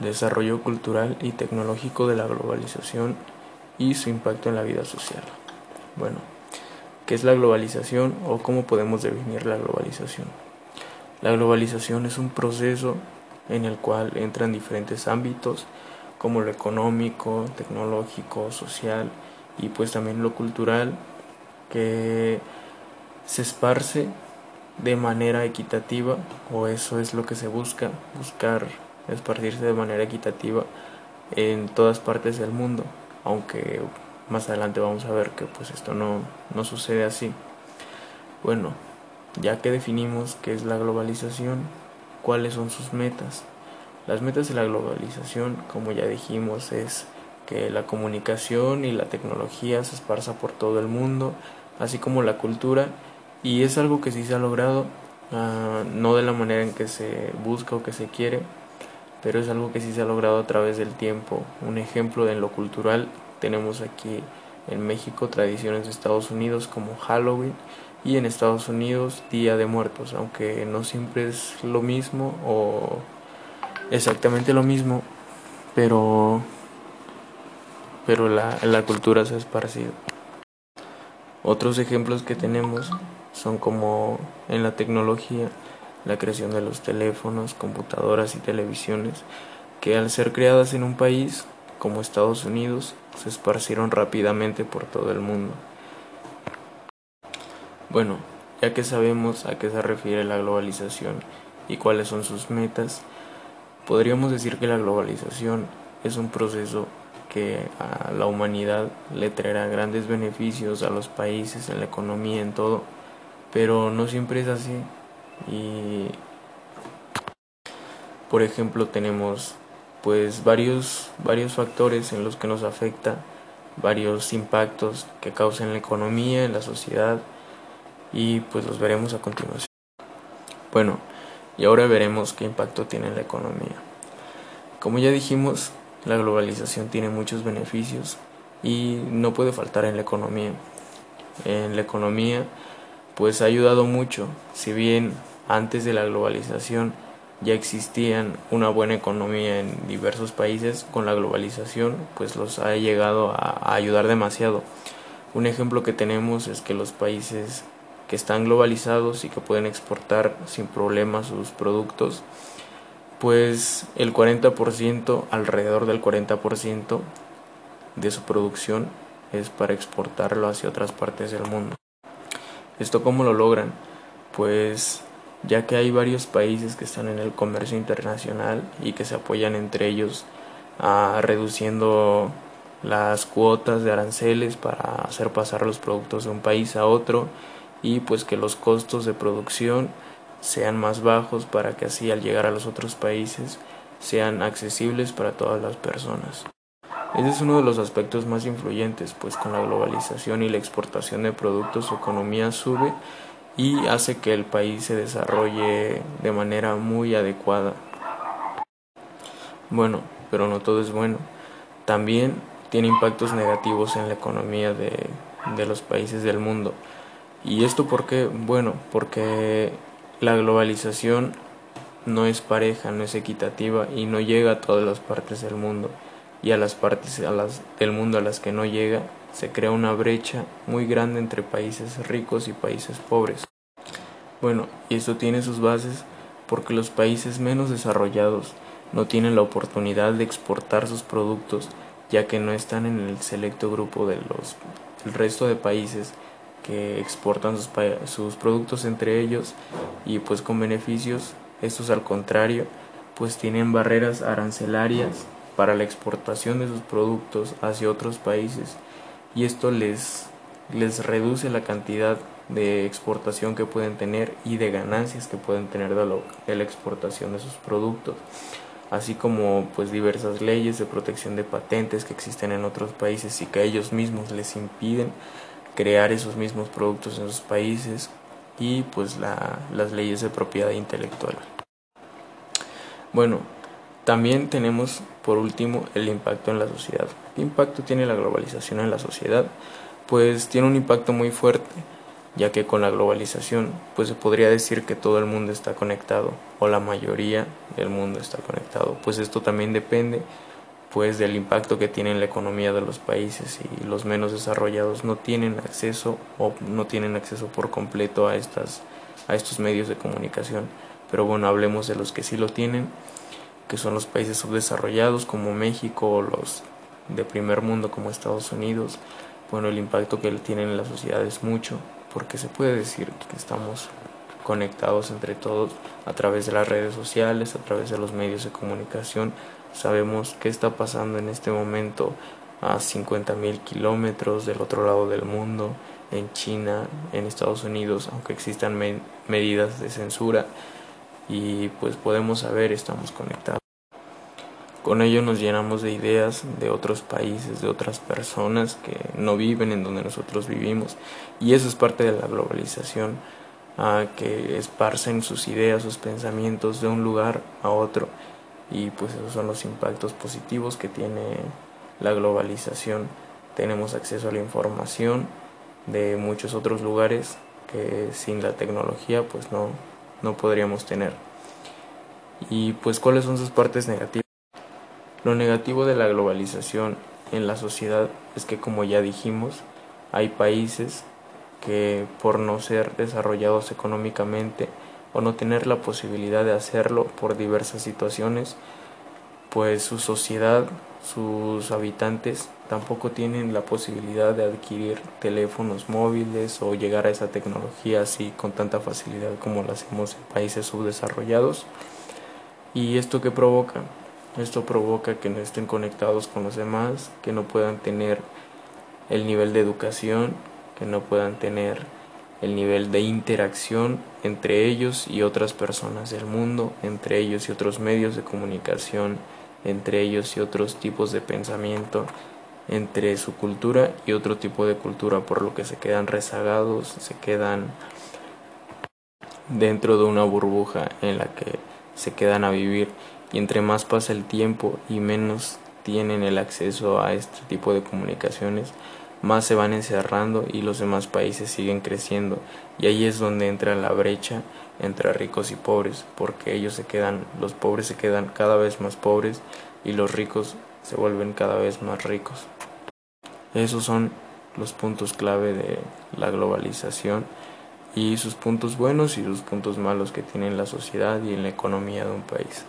desarrollo cultural y tecnológico de la globalización y su impacto en la vida social. Bueno, ¿qué es la globalización o cómo podemos definir la globalización? La globalización es un proceso en el cual entran diferentes ámbitos como lo económico, tecnológico, social y pues también lo cultural que se esparce de manera equitativa o eso es lo que se busca, buscar esparcirse de manera equitativa en todas partes del mundo, aunque más adelante vamos a ver que pues esto no, no sucede así. Bueno, ya que definimos qué es la globalización, cuáles son sus metas. Las metas de la globalización, como ya dijimos, es que la comunicación y la tecnología se esparza por todo el mundo, así como la cultura, y es algo que sí se ha logrado, uh, no de la manera en que se busca o que se quiere, pero es algo que sí se ha logrado a través del tiempo. Un ejemplo de lo cultural tenemos aquí en México tradiciones de Estados Unidos como Halloween y en Estados Unidos Día de Muertos, aunque no siempre es lo mismo o exactamente lo mismo, pero pero la, la cultura se ha esparcido. Otros ejemplos que tenemos son como en la tecnología, la creación de los teléfonos, computadoras y televisiones, que al ser creadas en un país como Estados Unidos, se esparcieron rápidamente por todo el mundo. Bueno, ya que sabemos a qué se refiere la globalización y cuáles son sus metas, podríamos decir que la globalización es un proceso que a la humanidad le traerá grandes beneficios a los países, en la economía, en todo, pero no siempre es así. Y por ejemplo tenemos pues varios, varios factores en los que nos afecta, varios impactos que causan la economía, en la sociedad, y pues los veremos a continuación. Bueno, y ahora veremos qué impacto tiene en la economía. Como ya dijimos, la globalización tiene muchos beneficios y no puede faltar en la economía. En la economía pues ha ayudado mucho, si bien antes de la globalización ya existían una buena economía en diversos países, con la globalización pues los ha llegado a, ayudar demasiado. Un ejemplo que tenemos es que los países que están globalizados y que pueden exportar sin problemas sus productos, pues el 40%, alrededor del 40% de su producción es para exportarlo hacia otras partes del mundo. ¿Esto cómo lo logran? Pues ya que hay varios países que están en el comercio internacional y que se apoyan entre ellos a reduciendo las cuotas de aranceles para hacer pasar los productos de un país a otro y pues que los costos de producción sean más bajos para que así al llegar a los otros países sean accesibles para todas las personas. Ese es uno de los aspectos más influyentes, pues con la globalización y la exportación de productos su economía sube y hace que el país se desarrolle de manera muy adecuada. Bueno, pero no todo es bueno. También tiene impactos negativos en la economía de, de los países del mundo. ¿Y esto por qué? Bueno, porque la globalización no es pareja, no es equitativa y no llega a todas las partes del mundo. Y a las partes a las, del mundo a las que no llega, se crea una brecha muy grande entre países ricos y países pobres. Bueno, y esto tiene sus bases porque los países menos desarrollados no tienen la oportunidad de exportar sus productos ya que no están en el selecto grupo de los del resto de países que exportan sus, sus productos entre ellos y pues con beneficios. Estos al contrario, pues tienen barreras arancelarias para la exportación de sus productos hacia otros países y esto les, les reduce la cantidad de exportación que pueden tener y de ganancias que pueden tener de, la exportación de sus productos así como pues diversas leyes de protección de patentes que existen en otros países y que ellos mismos les impiden crear esos mismos productos en sus países y pues la, las leyes de propiedad intelectual. Bueno, también tenemos por último el impacto en la sociedad. ¿Qué impacto tiene la globalización en la sociedad? Pues tiene un impacto muy fuerte ya que con la globalización pues se podría decir que todo el mundo está conectado o la mayoría del mundo está conectado, pues esto también depende pues del impacto que tiene en la economía de los países y los menos desarrollados no tienen acceso o no tienen acceso por completo a estas a estos medios de comunicación. Pero bueno, hablemos de los que sí lo tienen, que son los países subdesarrollados como México o los de primer mundo como Estados Unidos. Bueno, el impacto que tienen en la sociedad es mucho, porque se puede decir que estamos conectados entre todos a través de las redes sociales, a través de los medios de comunicación. Sabemos qué está pasando en este momento a 50.000 kilómetros del otro lado del mundo, en China, en Estados Unidos, aunque existan medidas de censura y pues podemos saber, estamos conectados. Con ello nos llenamos de ideas de otros países, de otras personas que no viven en donde nosotros vivimos y eso es parte de la globalización, que esparcen sus ideas, sus pensamientos de un lugar a otro y pues esos son los impactos positivos que tiene la globalización. Tenemos acceso a la información de muchos otros lugares que sin la tecnología pues no, no podríamos tener. Y pues cuáles son sus partes negativas. Lo negativo de la globalización en la sociedad es que como ya dijimos, hay países que por no ser desarrollados económicamente o no tener la posibilidad de hacerlo por diversas situaciones, pues su sociedad, sus habitantes tampoco tienen la posibilidad de adquirir teléfonos móviles o llegar a esa tecnología así con tanta facilidad como lo hacemos en países subdesarrollados. ¿Y esto qué provoca? Esto provoca que no estén conectados con los demás, que no puedan tener el nivel de educación, que no puedan tener el nivel de interacción entre ellos y otras personas del mundo, entre ellos y otros medios de comunicación, entre ellos y otros tipos de pensamiento, entre su cultura y otro tipo de cultura, por lo que se quedan rezagados, se quedan dentro de una burbuja en la que se quedan a vivir. Y entre más pasa el tiempo y menos tienen el acceso a este tipo de comunicaciones, más se van encerrando y los demás países siguen creciendo. Y ahí es donde entra la brecha entre ricos y pobres porque ellos se quedan los pobres se quedan cada vez más pobres y los ricos se vuelven cada vez más ricos esos son los puntos clave de la globalización y sus puntos buenos y sus puntos malos que tiene en la sociedad y en la economía de un país